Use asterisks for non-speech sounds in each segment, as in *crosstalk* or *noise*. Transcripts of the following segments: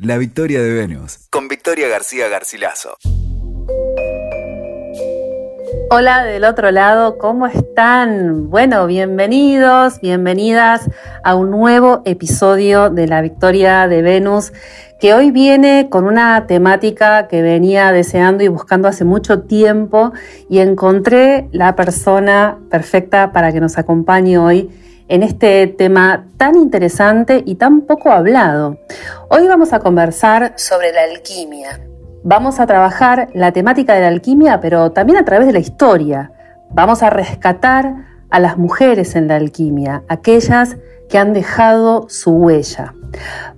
La victoria de Venus. Con Victoria García Garcilaso. Hola del otro lado, ¿cómo están? Bueno, bienvenidos, bienvenidas a un nuevo episodio de La Victoria de Venus, que hoy viene con una temática que venía deseando y buscando hace mucho tiempo y encontré la persona perfecta para que nos acompañe hoy en este tema tan interesante y tan poco hablado. Hoy vamos a conversar sobre la alquimia. Vamos a trabajar la temática de la alquimia, pero también a través de la historia. Vamos a rescatar a las mujeres en la alquimia, aquellas que han dejado su huella.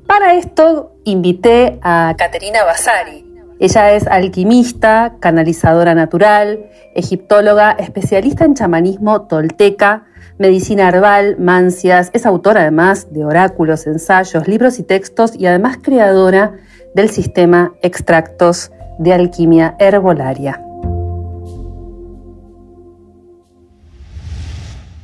Para esto invité a Caterina Basari. Ella es alquimista, canalizadora natural, egiptóloga, especialista en chamanismo tolteca, medicina herbal, mancias, es autora además de oráculos, ensayos, libros y textos y además creadora del sistema extractos de alquimia herbolaria.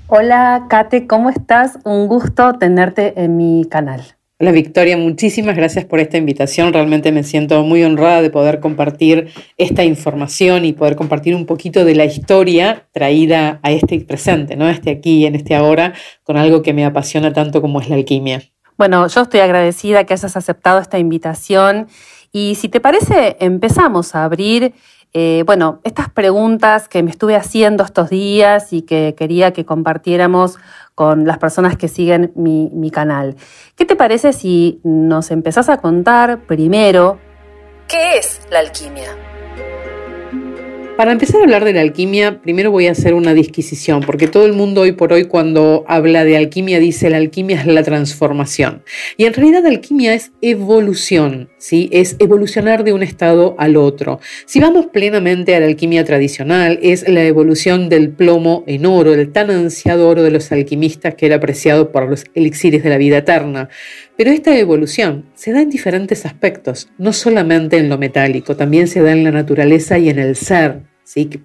Hola Kate, ¿cómo estás? Un gusto tenerte en mi canal. Hola Victoria, muchísimas gracias por esta invitación. Realmente me siento muy honrada de poder compartir esta información y poder compartir un poquito de la historia traída a este presente, ¿no? Este aquí, en este ahora, con algo que me apasiona tanto como es la alquimia. Bueno, yo estoy agradecida que hayas aceptado esta invitación y si te parece, empezamos a abrir eh, bueno, estas preguntas que me estuve haciendo estos días y que quería que compartiéramos con las personas que siguen mi, mi canal. ¿Qué te parece si nos empezás a contar primero qué es la alquimia? Para empezar a hablar de la alquimia, primero voy a hacer una disquisición, porque todo el mundo hoy por hoy cuando habla de alquimia dice la alquimia es la transformación. Y en realidad alquimia es evolución, ¿sí? es evolucionar de un estado al otro. Si vamos plenamente a la alquimia tradicional, es la evolución del plomo en oro, el tan ansiado oro de los alquimistas que era apreciado por los elixires de la vida eterna. Pero esta evolución se da en diferentes aspectos, no solamente en lo metálico, también se da en la naturaleza y en el ser.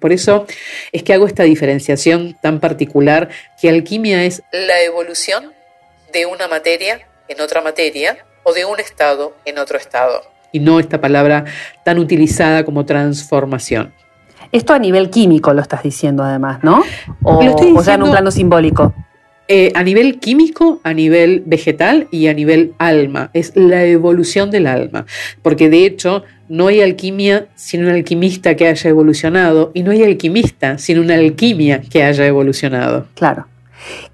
Por eso es que hago esta diferenciación tan particular que alquimia es la evolución de una materia en otra materia o de un estado en otro estado. Y no esta palabra tan utilizada como transformación. Esto a nivel químico lo estás diciendo además, ¿no? O, o sea, en un plano simbólico. Eh, a nivel químico, a nivel vegetal y a nivel alma. Es la evolución del alma. Porque de hecho, no hay alquimia sin un alquimista que haya evolucionado y no hay alquimista sin una alquimia que haya evolucionado. Claro.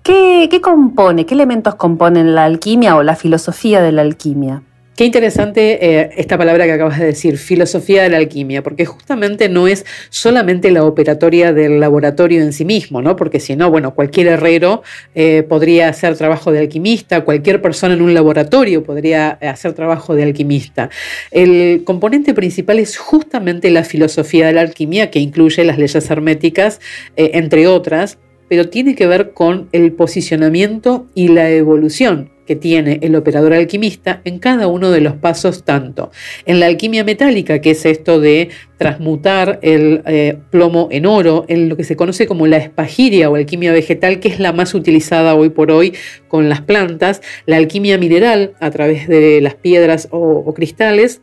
¿Qué, qué compone, qué elementos componen la alquimia o la filosofía de la alquimia? Qué interesante eh, esta palabra que acabas de decir, filosofía de la alquimia, porque justamente no es solamente la operatoria del laboratorio en sí mismo, ¿no? Porque si no, bueno, cualquier herrero eh, podría hacer trabajo de alquimista, cualquier persona en un laboratorio podría hacer trabajo de alquimista. El componente principal es justamente la filosofía de la alquimia, que incluye las leyes herméticas, eh, entre otras, pero tiene que ver con el posicionamiento y la evolución que tiene el operador alquimista en cada uno de los pasos, tanto en la alquimia metálica, que es esto de transmutar el eh, plomo en oro, en lo que se conoce como la espagiria o alquimia vegetal, que es la más utilizada hoy por hoy con las plantas, la alquimia mineral a través de las piedras o, cristales,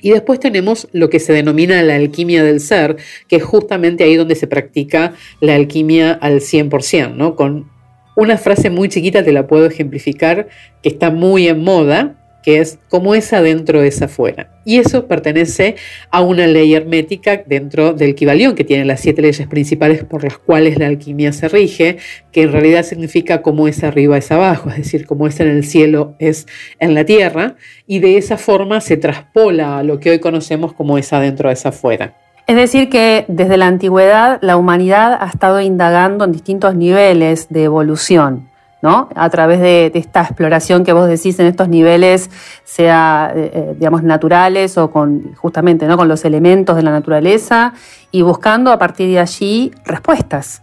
y después tenemos lo que se denomina la alquimia del ser, que es justamente ahí donde se practica la alquimia al 100%, ¿no? con una frase muy chiquita te la puedo ejemplificar, que está muy en moda, que es como es adentro es afuera. Y eso pertenece a una ley hermética dentro del Kibalión, que tiene las siete leyes principales por las cuales la alquimia se rige, que en realidad significa como es arriba es abajo, es decir, como es en el cielo es en la tierra, y de esa forma se traspola a lo que hoy conocemos como es adentro es afuera. Es decir, que desde la antigüedad la humanidad ha estado indagando en distintos niveles de evolución, ¿no? A través de, esta exploración que vos decís en estos niveles, sea, eh, eh, digamos, naturales o con, justamente, ¿no? Con los elementos de la naturaleza y buscando a partir de allí respuestas.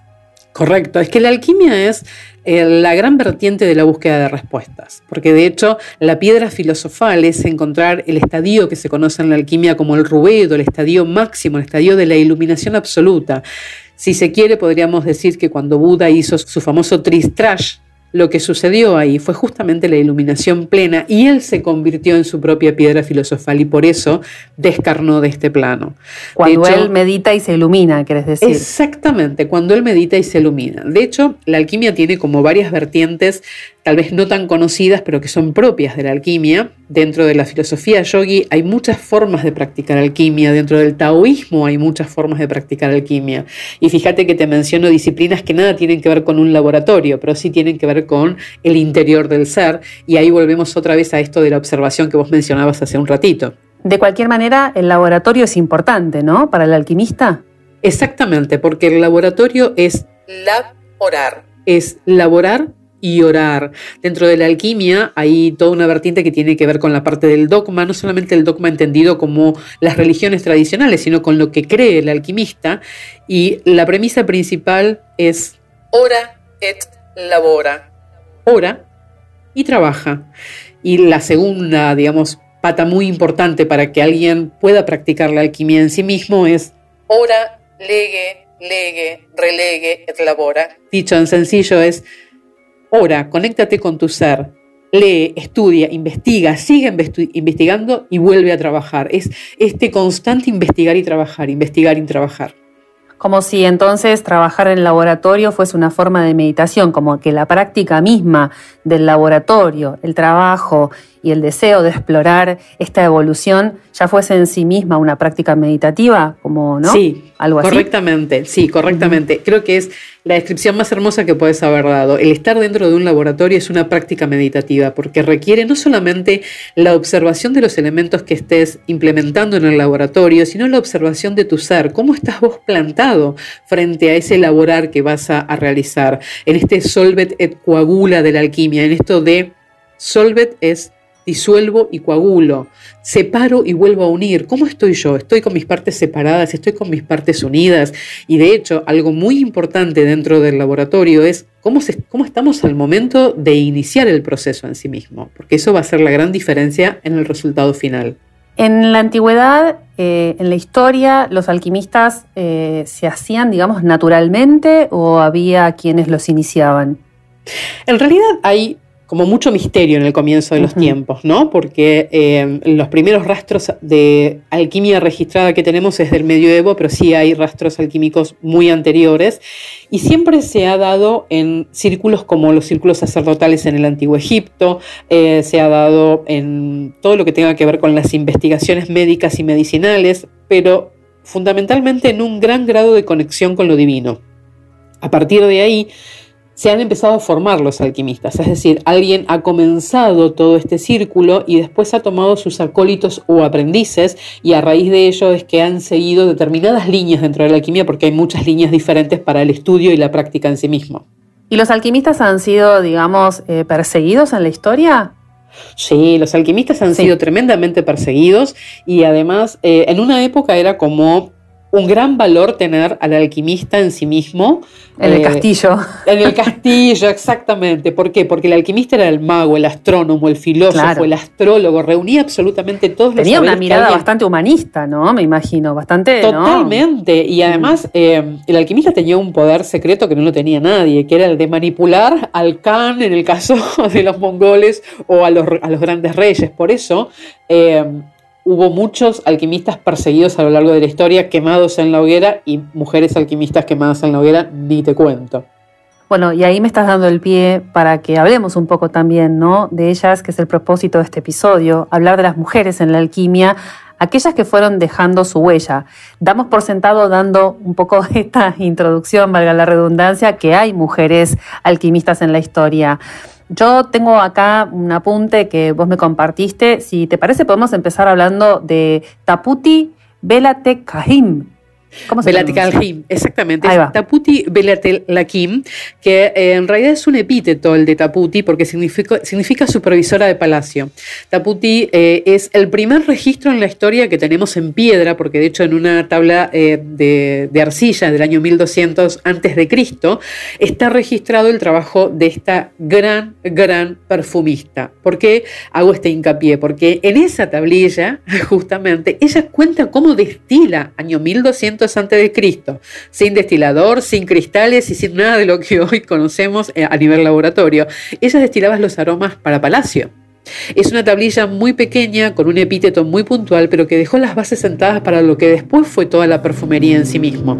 Correcto, es que la alquimia es eh, la gran vertiente de la búsqueda de respuestas, porque de hecho la piedra filosofal es encontrar el estadio que se conoce en la alquimia como el ruedo, el estadio máximo, el estadio de la iluminación absoluta. Si se quiere, podríamos decir que cuando Buda hizo su famoso Tristrash, lo que sucedió ahí fue justamente la iluminación plena y él se convirtió en su propia piedra filosofal y por eso descarnó de este plano. Cuando él medita y se ilumina, querés decir. Exactamente, cuando él medita y se ilumina. De hecho, la alquimia tiene como varias vertientes tal vez no tan conocidas, pero que son propias de la alquimia. Dentro de la filosofía yogi hay muchas formas de practicar alquimia, dentro del taoísmo hay muchas formas de practicar alquimia. Y fíjate que te menciono disciplinas que nada tienen que ver con un laboratorio, pero sí tienen que ver con el interior del ser. Y ahí volvemos otra vez a esto de la observación que vos mencionabas hace un ratito. De cualquier manera, el laboratorio es importante, ¿no? Para el alquimista. Exactamente, porque el laboratorio es laborar, es laborar y orar. Dentro de la alquimia hay toda una vertiente que tiene que ver con la parte del dogma, no solamente el dogma entendido como las religiones tradicionales, sino con lo que cree el alquimista. Y la premisa principal es ora et labora. Ora y trabaja. Y la segunda, digamos, pata muy importante para que alguien pueda practicar la alquimia en sí mismo es ora, lege, lege, relegue et labora. Dicho en sencillo es Ora, conéctate con tu ser, lee, estudia, investiga, sigue investigando y vuelve a trabajar. Es este constante investigar y trabajar, investigar y trabajar. Como si entonces trabajar en el laboratorio fuese una forma de meditación, como que la práctica misma del laboratorio, el trabajo y el deseo de explorar esta evolución ya fuese en sí misma una práctica meditativa, como, ¿no? Sí, algo así. Correctamente, sí, correctamente. Creo que es la descripción más hermosa que puedes haber dado. El estar dentro de un laboratorio es una práctica meditativa porque requiere no solamente la observación de los elementos que estés implementando en el laboratorio, sino la observación de tu ser, cómo estás vos plantado frente a ese laborar que vas a, a realizar, en este solvet et coagula de la alquimia, en esto de solvet es disuelvo y coagulo, separo y vuelvo a unir. ¿Cómo estoy yo? ¿Estoy con mis partes separadas? ¿Estoy con mis partes unidas? Y de hecho, algo muy importante dentro del laboratorio es cómo, cómo estamos al momento de iniciar el proceso en sí mismo, porque eso va a ser la gran diferencia en el resultado final. En la antigüedad, eh, en la historia, los alquimistas eh, se hacían, digamos, naturalmente o había quienes los iniciaban. En realidad hay como mucho misterio en el comienzo de los tiempos, ¿no? Porque eh, los primeros rastros de alquimia registrada que tenemos es del medioevo, pero sí hay rastros alquímicos muy anteriores y siempre se ha dado en círculos como los círculos sacerdotales en el antiguo Egipto, eh, se ha dado en todo lo que tenga que ver con las investigaciones médicas y medicinales, pero fundamentalmente en un gran grado de conexión con lo divino. A partir de ahí, se han empezado a formar los alquimistas, es decir, alguien ha comenzado todo este círculo y después ha tomado sus acólitos o aprendices y a raíz de ello es que han seguido determinadas líneas dentro de la alquimia porque hay muchas líneas diferentes para el estudio y la práctica en sí mismo. ¿Y los alquimistas han sido, digamos, eh, perseguidos en la historia? Sí, los alquimistas han sido tremendamente perseguidos y además eh, en una época era como un gran valor tener al alquimista en sí mismo. En el eh, castillo. En el castillo, exactamente. ¿Por qué? Porque el alquimista era el mago, el astrónomo, el filósofo, el astrólogo, reunía absolutamente todos los Tenía una mirada bastante humanista, ¿no? Me imagino, bastante. Totalmente. Y además, eh, el alquimista tenía un poder secreto que no lo tenía nadie, que era el de manipular al Khan, en el caso *laughs* de los mongoles, o a los, a los grandes reyes. Por eso, eh, hubo muchos alquimistas perseguidos a lo largo de la historia, quemados en la hoguera, y mujeres alquimistas quemadas en la hoguera, ni te cuento. Bueno, y ahí me estás dando el pie para que hablemos un poco también, ¿no? De ellas, que es el propósito de este episodio, hablar de las mujeres en la alquimia, aquellas que fueron dejando su huella. Damos por sentado, dando un poco *laughs* esta introducción, valga la redundancia, que hay mujeres alquimistas en la historia. Yo tengo acá un apunte que vos me compartiste. Si te parece, podemos empezar hablando de Taputi Belate Kahim, ¿Cómo se exactamente. Taputi Lakim, que eh, en realidad es un epíteto el de Taputi porque significa, significa supervisora de palacio. Taputi eh, es el primer registro en la historia que tenemos en piedra, porque de hecho en una tabla eh, de, arcilla del año 1200 antes de Cristo está registrado el trabajo de esta gran, gran perfumista. ¿Por qué hago este hincapié? Porque en esa tablilla, *laughs* justamente, ella cuenta cómo destila año 1200 1500 a.C., sin destilador, sin cristales y sin nada de lo que *laughs* hoy conocemos eh, a nivel laboratorio. Ella destilaba los aromas para palacio. Es una tablilla muy pequeña, con un epíteto muy puntual, pero que dejó las bases sentadas para lo que después fue toda la perfumería en sí mismo.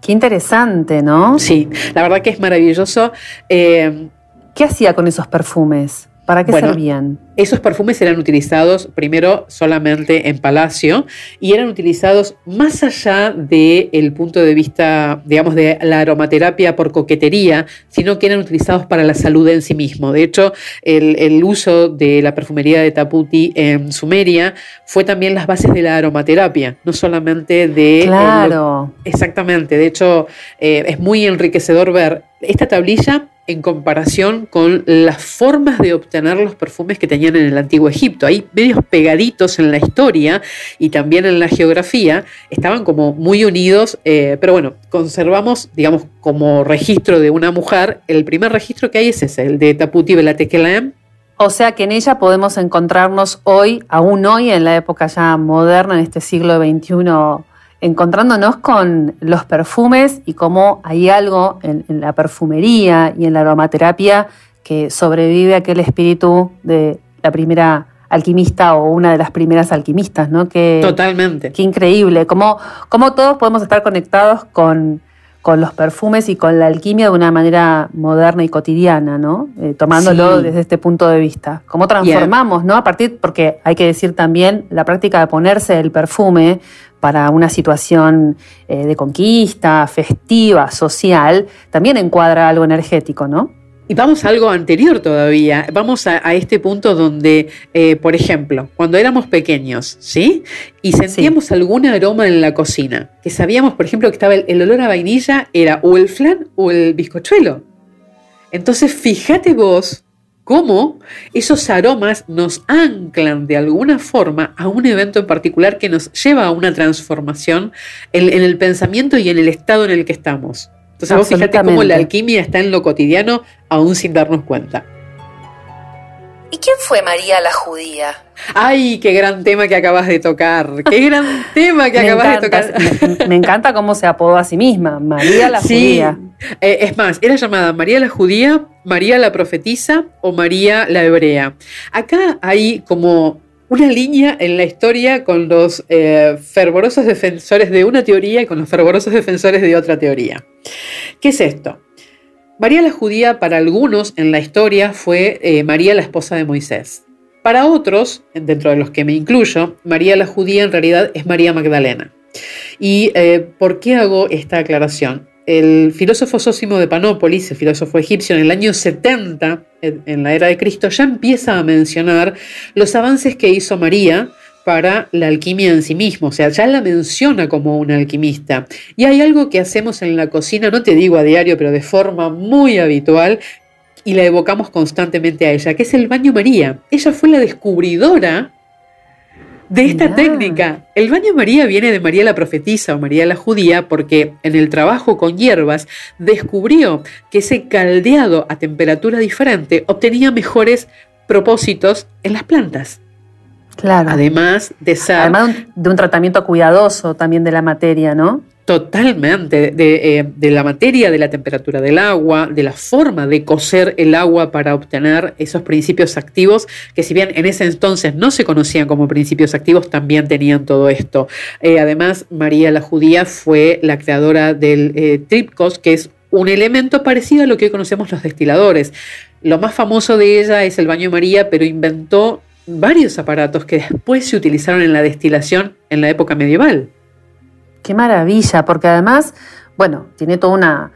Qué interesante, ¿no? Sí, la verdad que es maravilloso. Eh, ¿Qué hacía con esos perfumes? ¿Para qué servían? Esos perfumes eran utilizados primero solamente en palacio y eran utilizados más allá del punto de vista, digamos, de la aromaterapia por coquetería, sino que eran utilizados para la salud en sí mismo. De hecho, el, uso de la perfumería de Taputi en Sumeria fue también las bases de la aromaterapia, no solamente de... Claro. exactamente. De hecho, eh, es muy enriquecedor ver esta tablilla en comparación con las formas de obtener los perfumes que en el antiguo Egipto. Ahí medios pegaditos en la historia y también en la geografía, estaban como muy unidos, eh, pero bueno, conservamos, digamos, como registro de una mujer, el primer registro que hay es ese, el de Taputi Belatekelem, o sea que en ella podemos encontrarnos hoy, aún hoy, en la época ya moderna, en este siglo XXI encontrándonos con los perfumes y cómo hay algo en, la perfumería y en la aromaterapia que sobrevive aquel espíritu de la primera alquimista o una de las primeras alquimistas, ¿no? Que, Totalmente. Qué increíble, cómo, cómo todos podemos estar conectados con, con los perfumes y con la alquimia de una manera moderna y cotidiana, ¿no? Eh, tomándolo desde este punto de vista. Cómo transformamos, ¿no? A partir, porque hay que decir también, la práctica de ponerse el perfume para una situación eh, de conquista, festiva, social, también encuadra algo energético, ¿no? Y vamos a algo anterior todavía, vamos a, este punto donde, eh, por ejemplo, cuando éramos pequeños, ¿sí? Y sentíamos algún aroma en la cocina, que sabíamos, por ejemplo, que estaba el, olor a vainilla, era o el flan o el bizcochuelo. Entonces, fíjate vos cómo esos aromas nos anclan de alguna forma a un evento en particular que nos lleva a una transformación en, el pensamiento y en el estado en el que estamos. Entonces vos fíjate cómo la alquimia está en lo cotidiano aún sin darnos cuenta. ¿Y quién fue María la judía? Ay, qué gran tema que acabas de tocar. Qué *laughs* gran tema que acabas de tocar. Me, encanta cómo se apodó a sí misma, María la judía. Eh, es más, era llamada María la judía, María la profetisa o María la hebrea. Acá hay como una línea en la historia con los eh, fervorosos defensores de una teoría y con los fervorosos defensores de otra teoría. ¿Qué es esto? María la judía para algunos en la historia fue eh, María la esposa de Moisés. Para otros, dentro de los que me incluyo, María la judía en realidad es María Magdalena. ¿Y eh, por qué hago esta aclaración? El filósofo Sósimo de Panópolis, el filósofo egipcio, en el año 70, en la era de Cristo, ya empieza a mencionar los avances que hizo María para la alquimia en sí mismo, o sea, ya la menciona como una alquimista. Y hay algo que hacemos en la cocina, no te digo a diario, pero de forma muy habitual, y la evocamos constantemente a ella, que es el baño María. Ella fue la descubridora de esta técnica. El baño María viene de María la profetisa o María la judía porque en el trabajo con hierbas descubrió que ese caldeado a temperatura diferente obtenía mejores propósitos en las plantas. Claro. Además de ser... Además de un tratamiento cuidadoso también de la materia, ¿no? Totalmente, de, eh, de, la materia, de la temperatura del agua, de la forma de cocer el agua para obtener esos principios activos, que si bien en ese entonces no se conocían como principios activos, también tenían todo esto. Eh, además, María la Judía fue la creadora del eh, tripcos, que es un elemento parecido a lo que hoy conocemos los destiladores. Lo más famoso de ella es el baño María, pero inventó varios aparatos que después se utilizaron en la destilación en la época medieval. Qué maravilla, porque además, bueno, tiene toda una,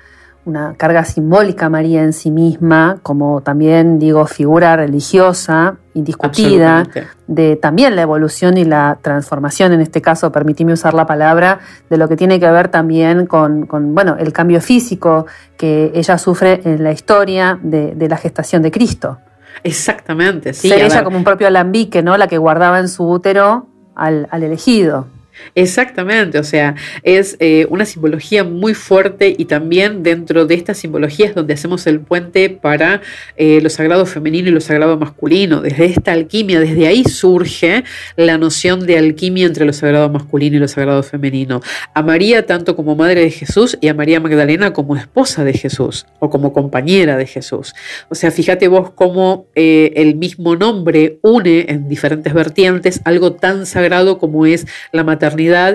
carga simbólica María en sí misma, como también digo, figura religiosa, indiscutida, de también la evolución y la transformación, en este caso, permitime usar la palabra, de lo que tiene que ver también con, bueno, el cambio físico que ella sufre en la historia de, la gestación de Cristo. Exactamente, sí. Ser ella como un propio alambique, ¿no? La que guardaba en su útero al elegido. Exactamente, o sea, es eh, una simbología muy fuerte y también dentro de esta simbología es donde hacemos el puente para eh, lo sagrado femenino y lo sagrado masculino. Desde esta alquimia, desde ahí surge la noción de alquimia entre lo sagrado masculino y lo sagrado femenino. A María tanto como madre de Jesús y a María Magdalena como esposa de Jesús o como compañera de Jesús. O sea, fíjate vos cómo eh, el mismo nombre une en diferentes vertientes algo tan sagrado como es la maternidad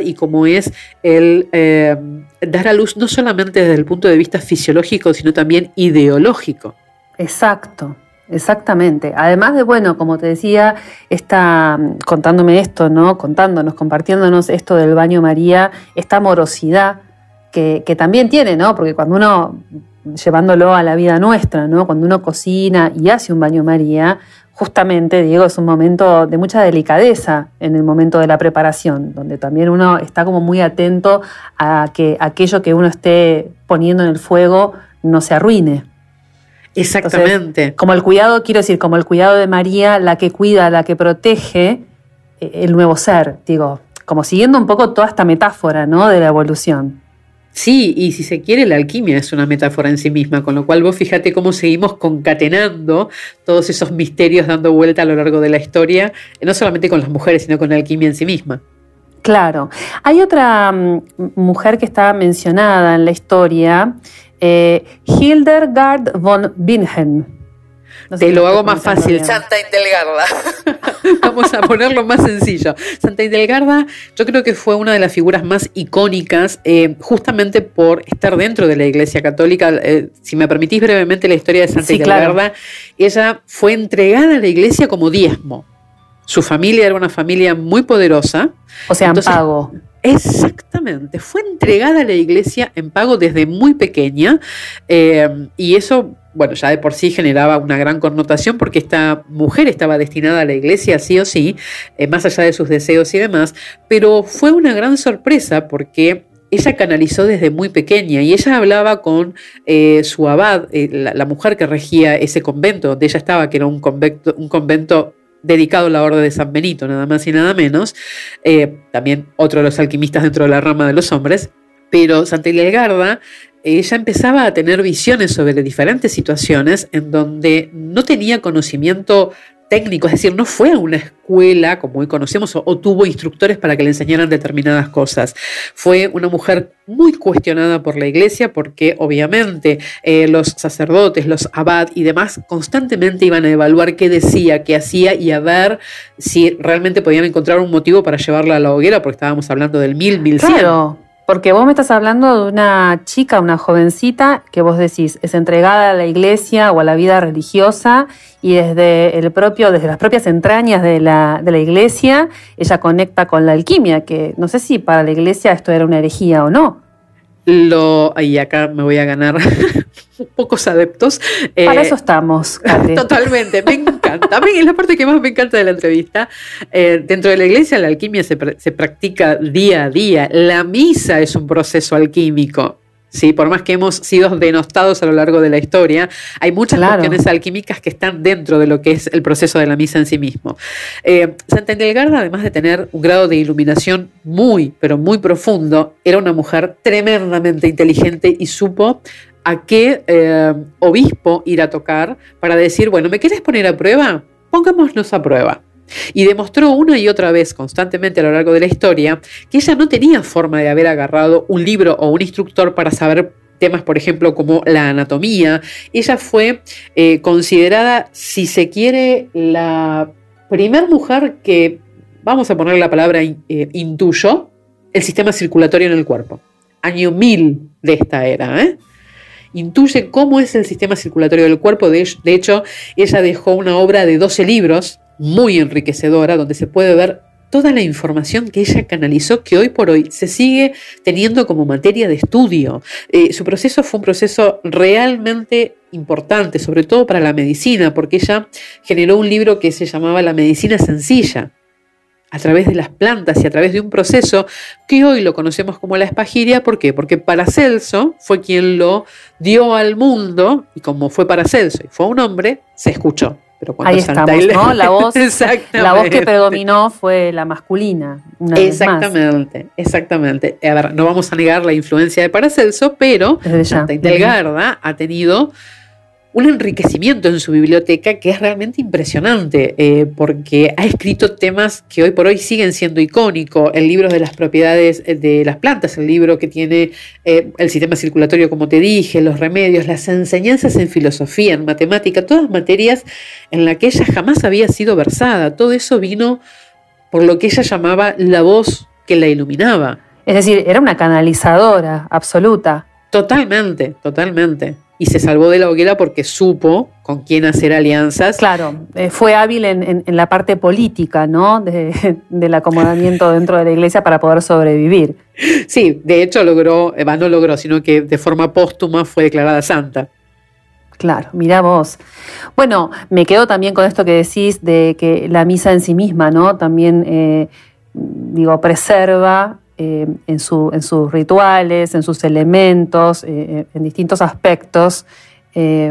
y como es el eh, dar a luz no solamente desde el punto de vista fisiológico, sino también ideológico. Exacto. Exactamente. Además de, bueno, como te decía, está contándome esto, ¿no? Contándonos, compartiéndonos esto del baño María, esta amorosidad que, que, también tiene, ¿no? Porque cuando uno, llevándolo a la vida nuestra, ¿no? Cuando uno cocina y hace un baño María, justamente, Diego, es un momento de mucha delicadeza en el momento de la preparación, donde también uno está como muy atento a que aquello que uno esté poniendo en el fuego no se arruine. Exactamente. como el cuidado, quiero decir, como el cuidado de María, la que cuida, la que protege eh, el nuevo ser, digo, como siguiendo un poco toda esta metáfora, ¿no? De la evolución. Sí, y si se quiere, la alquimia es una metáfora en sí misma, con lo cual vos fíjate cómo seguimos concatenando todos esos misterios dando vuelta a lo largo de la historia, no solamente con las mujeres, sino con la alquimia en sí misma. Claro. Hay otra mm, mujer que está mencionada en la historia, eh, Hildegard von Bingen. Te lo hago más fácil. Santa Indelgarda. *laughs* Vamos a ponerlo más sencillo. Santa Indelgarda, yo creo que fue una de las figuras más icónicas, eh, justamente por estar dentro de la Iglesia Católica. Eh, si me permitís brevemente la historia de Santa Indelgarda, ella fue entregada a la Iglesia como diezmo. Su familia era una familia muy poderosa. O sea, en pago. Exactamente, fue entregada a la iglesia en pago desde muy pequeña eh, y eso bueno, ya de por sí generaba una gran connotación porque esta mujer estaba destinada a la iglesia sí o sí, eh, más allá de sus deseos y demás, pero fue una gran sorpresa porque ella canalizó desde muy pequeña y ella hablaba con eh, su abad, eh, la, mujer que regía ese convento donde ella estaba, que era un convento, un convento dedicado a la orden de San Benito, nada más y nada menos, también otro de los alquimistas dentro de la rama de los hombres, pero Santa Garda ella empezaba a tener visiones sobre diferentes situaciones en donde no tenía conocimiento técnico, es decir, no fue a una escuela como hoy conocemos o, tuvo instructores para que le enseñaran determinadas cosas. Fue una mujer muy cuestionada por la iglesia porque obviamente eh, los sacerdotes, los abad y demás constantemente iban a evaluar qué decía, qué hacía y a ver si realmente podían encontrar un motivo para llevarla a la hoguera porque estábamos hablando del mil, mil cien. Porque vos me estás hablando de una chica, una jovencita, que vos decís es entregada a la iglesia o a la vida religiosa y desde el propio, desde las propias entrañas de la, de la iglesia, ella conecta con la alquimia, que no sé si para la iglesia esto era una herejía o no lo. Y acá me voy a ganar *laughs* pocos adeptos. Para eso eh, estamos. Totalmente, me encanta. es la parte que más me encanta de la entrevista. Eh, dentro de la iglesia, la alquimia se, se practica día a día. La misa es un proceso alquímico. ¿Sí? por más que hemos sido denostados a lo largo de la historia, hay muchas cuestiones alquímicas que están dentro de lo que es el proceso de la misa en sí mismo. Eh, Santa Endelgarda, además de tener un grado de iluminación muy, pero muy profundo, era una mujer tremendamente inteligente y supo a qué eh, obispo ir a tocar para decir, bueno, ¿me quieres poner a prueba? Pongámonos a prueba. Y demostró una y otra vez, constantemente a lo largo de la historia, que ella no tenía forma de haber agarrado un libro o un instructor para saber temas, por ejemplo, como la anatomía. Ella fue eh, considerada, si se quiere, la primer mujer que, vamos a poner la palabra, eh, intuyó el sistema circulatorio en el cuerpo. Año 1000 de esta era. ¿eh? Intuye cómo es el sistema circulatorio del cuerpo. De, hecho, ella dejó una obra de 12 libros muy enriquecedora, donde se puede ver toda la información que ella canalizó, que hoy por hoy se sigue teniendo como materia de estudio. Eh, su proceso fue un proceso realmente importante, sobre todo para la medicina, porque ella generó un libro que se llamaba La medicina sencilla a través de las plantas y a través de un proceso que hoy lo conocemos como la espagiria. ¿Por qué? Porque Paracelso fue quien lo dio al mundo y como fue Paracelso y fue un hombre, se escuchó. Pero cuando Ahí estamos, ¿no? La voz, *laughs* la voz que predominó fue la masculina. exactamente, exactamente. A ver, no vamos a negar la influencia de Paracelso, pero Santa Intelgarda ha tenido un enriquecimiento en su biblioteca que es realmente impresionante, eh, porque ha escrito temas que hoy por hoy siguen siendo icónicos. El libro de las propiedades eh, de las plantas, el libro que tiene eh, el sistema circulatorio, como te dije, los remedios, las enseñanzas en filosofía, en matemática, todas materias en las que ella jamás había sido versada. Todo eso vino por lo que ella llamaba la voz que la iluminaba. Es decir, era una canalizadora absoluta. Totalmente, totalmente y se salvó de la hoguera porque supo con quién hacer alianzas. Claro, eh, fue hábil en, la parte política, ¿no? *laughs* del acomodamiento dentro de la iglesia para poder sobrevivir. Sí, de hecho logró, Eva no logró, sino que de forma póstuma fue declarada santa. Claro, mira vos. Bueno, me quedo también con esto que decís de que la misa en sí misma, ¿no? También, eh, digo, preserva eh, en, su, en, sus rituales, en sus elementos, eh, eh, en distintos aspectos.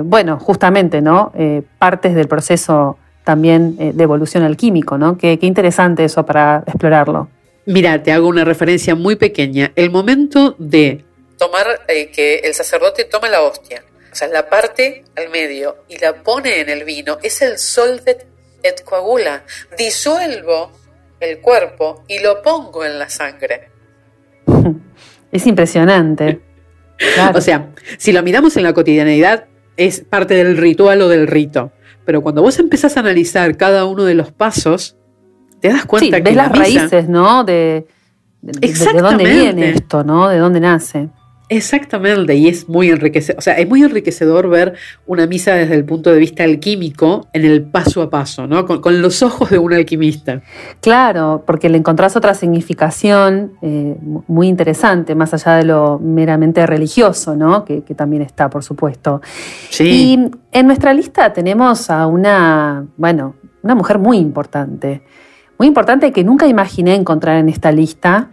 bueno, justamente, ¿no? partes del proceso también de evolución alquímico, ¿no? Qué interesante eso para explorarlo. Mira, te hago una referencia muy pequeña. El momento de tomar, que el sacerdote toma la hostia, o sea, la parte al medio y la pone en el vino, es el sol de et coagula. Disuelvo el cuerpo y lo pongo en la sangre. *laughs* Es impresionante. O sea, si lo miramos en la cotidianeidad, es parte del ritual o del rito. Pero cuando vos empezás a analizar cada uno de los pasos, te das cuenta que. Ves las raíces, ¿no? De, de, dónde viene esto, ¿no? De dónde nace. Exactamente, y es muy enriquecedor, o sea, es muy enriquecedor ver una misa desde el punto de vista alquímico en el paso a paso, ¿no? Con, los ojos de un alquimista. Claro, porque le encontrás otra significación eh, muy interesante, más allá de lo meramente religioso, ¿no? Que, también está, por supuesto. Sí. Y en nuestra lista tenemos a una, bueno, una mujer muy importante, muy importante que nunca imaginé encontrar en esta lista,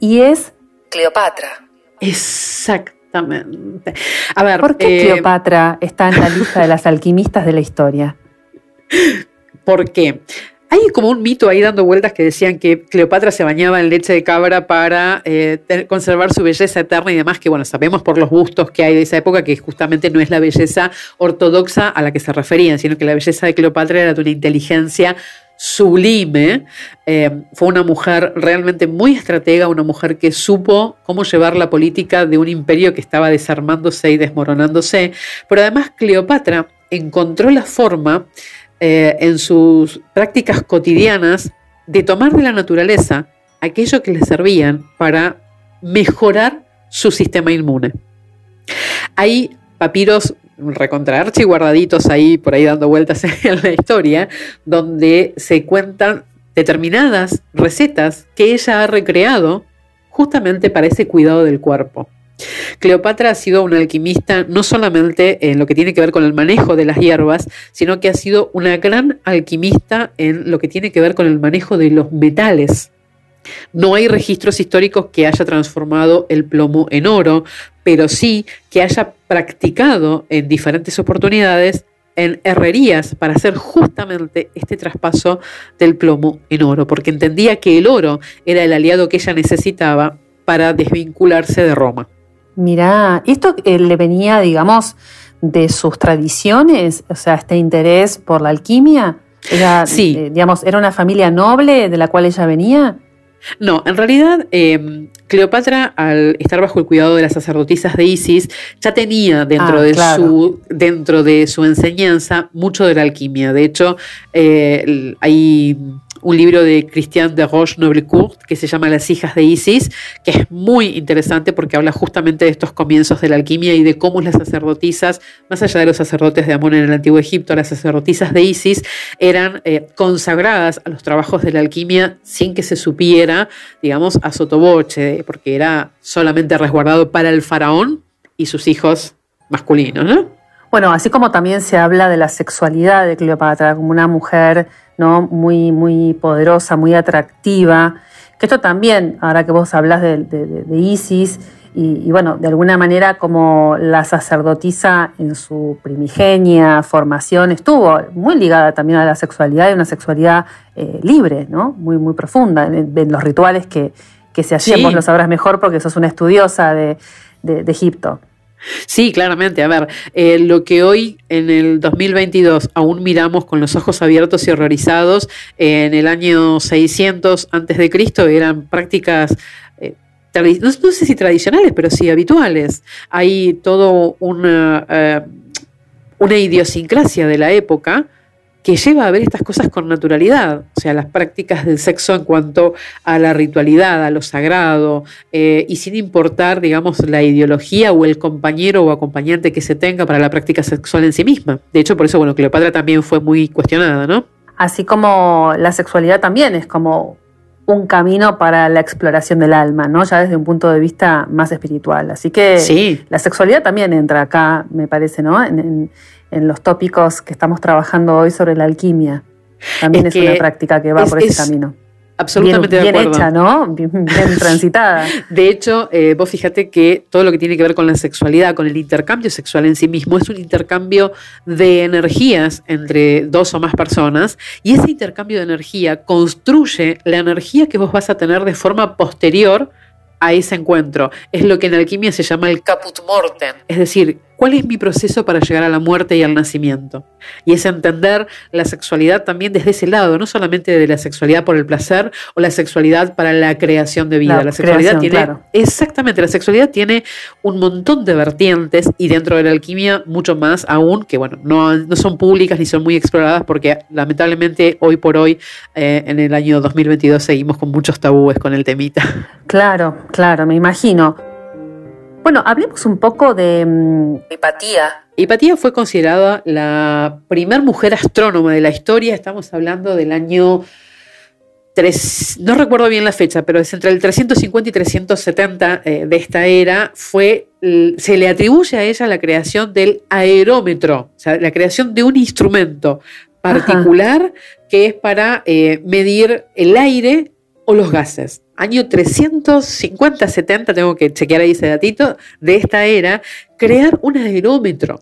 y es Cleopatra. Exactamente. A ver, ¿Por qué eh, Cleopatra está en la *laughs* lista de las alquimistas de la historia? Porque hay como un mito ahí dando vueltas que decían que Cleopatra se bañaba en leche de cabra para eh, conservar su belleza eterna y demás, que bueno, sabemos por los bustos que hay de esa época que justamente no es la belleza ortodoxa a la que se referían, sino que la belleza de Cleopatra era de una inteligencia sublime. Eh, fue una mujer realmente muy estratega, una mujer que supo cómo llevar la política de un imperio que estaba desarmándose y desmoronándose. Pero además Cleopatra encontró la forma eh, en sus prácticas cotidianas de tomar de la naturaleza aquello que le servían para mejorar su sistema inmune. Hay papiros recontra guardaditos ahí, por ahí dando vueltas *laughs* en la historia, donde se cuentan determinadas recetas que ella ha recreado justamente para ese cuidado del cuerpo. Cleopatra ha sido una alquimista no solamente en lo que tiene que ver con el manejo de las hierbas, sino que ha sido una gran alquimista en lo que tiene que ver con el manejo de los metales. No hay registros históricos que haya transformado el plomo en oro, pero sí que haya practicado en diferentes oportunidades en herrerías para hacer justamente este traspaso del plomo en oro, porque entendía que el oro era el aliado que ella necesitaba para desvincularse de Roma. Mirá, ¿esto eh, le venía, digamos, de sus tradiciones? O sea, este interés por la alquimia. Era, sí. Eh, digamos, ¿era una familia noble de la cual ella venía? No, en realidad em, Cleopatra, al estar bajo el cuidado de las sacerdotisas de Isis, ya tenía dentro, ah, de, su, dentro de su enseñanza mucho de la alquimia. De hecho, eh, hay un libro de Christian de Roche Noblecourt que se llama Las hijas de Isis, que es muy interesante porque habla justamente de estos comienzos de la alquimia y de cómo las sacerdotisas, más allá de los sacerdotes de Amón en el antiguo Egipto, las sacerdotisas de Isis eran eh, consagradas a los trabajos de la alquimia sin que se supiera, digamos, a sotoboche, porque era solamente resguardado para el faraón y sus hijos masculinos, ¿no? Bueno, así como también se habla de la sexualidad de Cleopatra como una mujer ¿no? muy, muy poderosa, muy atractiva, que esto también, ahora que vos hablas de, Isis y, bueno, de alguna manera como la sacerdotisa en su primigenia formación estuvo muy ligada también a la sexualidad y una sexualidad eh, libre, ¿no? Muy, muy profunda en, los rituales que, se hacían. Vos lo sabrás mejor porque sos una estudiosa de, Egipto. Sí, claramente. A ver, eh, lo que hoy en el 2022 aún miramos con los ojos abiertos y horrorizados, en el año 600 antes de Cristo eran prácticas no, sé si tradicionales, pero sí habituales. Hay todo una, eh, una idiosincrasia de la época que lleva a ver estas cosas con naturalidad, o sea, las prácticas del sexo en cuanto a la ritualidad, a lo sagrado, eh, y sin importar, digamos, la ideología o el compañero o acompañante que se tenga para la práctica sexual en sí misma. De hecho, por eso, bueno, Cleopatra también fue muy cuestionada, ¿no? Así como la sexualidad también es como un camino para la exploración del alma, ¿no? Ya desde un punto de vista más espiritual. Así que la sexualidad también entra acá, me parece, ¿no? En, los tópicos que estamos trabajando hoy sobre la alquimia. También es, una práctica que va por ese camino. Absolutamente bien, de acuerdo. hecha, ¿no? Bien, *laughs* transitada. De hecho, eh, vos fíjate que todo lo que tiene que ver con la sexualidad, con el intercambio sexual en sí mismo, es un intercambio de energías entre dos o más personas y ese intercambio de energía construye la energía que vos vas a tener de forma posterior a ese encuentro. Es lo que en alquimia se llama el caput mortem, es decir, cuál es mi proceso para llegar a la muerte y al nacimiento. Y es entender la sexualidad también desde ese lado, no solamente de la sexualidad por el placer o la sexualidad para la creación de vida. La, sexualidad tiene exactamente, la sexualidad tiene un montón de vertientes y dentro de la alquimia mucho más aún que bueno, no, no son públicas ni son muy exploradas porque lamentablemente hoy por hoy eh, en el año 2022 seguimos con muchos tabúes con el temita. Claro, claro, me imagino. Bueno, hablemos un poco de mm, Hipatía. Hipatía fue considerada la primer mujer astrónoma de la historia. Estamos hablando del año 3, no recuerdo bien la fecha, pero es entre el 350 y 370 eh, de esta era, fue, se le atribuye a ella la creación del aerómetro, o sea, la creación de un instrumento particular que es para eh, medir el aire o los gases año 350-70, tengo que chequear ahí ese datito, de esta era, crear un aerómetro.